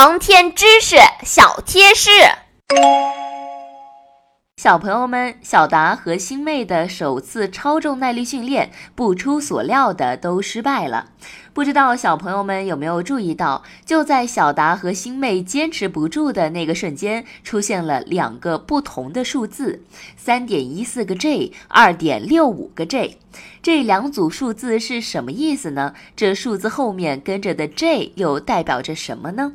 航天知识小贴士。小朋友们，小达和星妹的首次超重耐力训练，不出所料的都失败了。不知道小朋友们有没有注意到，就在小达和星妹坚持不住的那个瞬间，出现了两个不同的数字：三点一四个 J，二点六五个 J。这两组数字是什么意思呢？这数字后面跟着的 J 又代表着什么呢？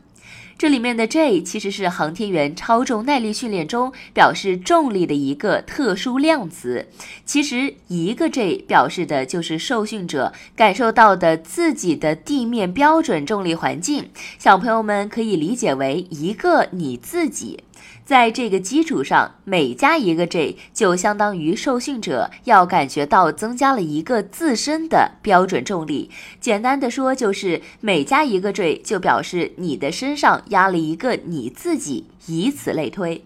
这里面的 J 其实是航天员超重耐力训练中表示重力的一个特殊量词。其实一个 J 表示的就是受训者感受到的自己的地面标准重力环境。小朋友们可以理解为一个你自己。在这个基础上，每加一个 J 就相当于受训者要感觉到增加了一个自身的标准重力。简单的说，就是每加一个 J 就表示你的身上压了一个你自己，以此类推。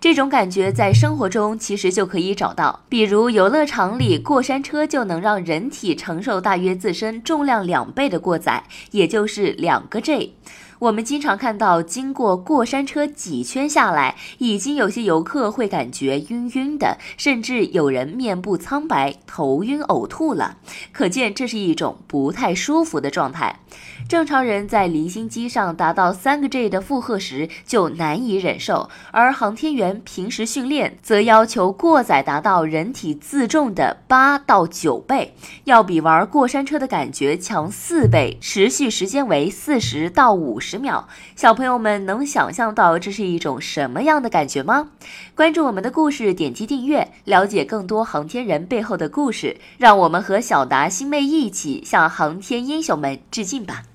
这种感觉在生活中其实就可以找到，比如游乐场里过山车就能让人体承受大约自身重量两倍的过载，也就是两个 J。我们经常看到，经过过山车几圈下来，已经有些游客会感觉晕晕的，甚至有人面部苍白、头晕、呕吐了。可见这是一种不太舒服的状态。正常人在离心机上达到三个 g 的负荷时就难以忍受，而航天员平时训练则要求过载达到人体自重的八到九倍，要比玩过山车的感觉强四倍，持续时间为四十到五十。十秒，小朋友们能想象到这是一种什么样的感觉吗？关注我们的故事，点击订阅，了解更多航天人背后的故事。让我们和小达、星妹一起向航天英雄们致敬吧！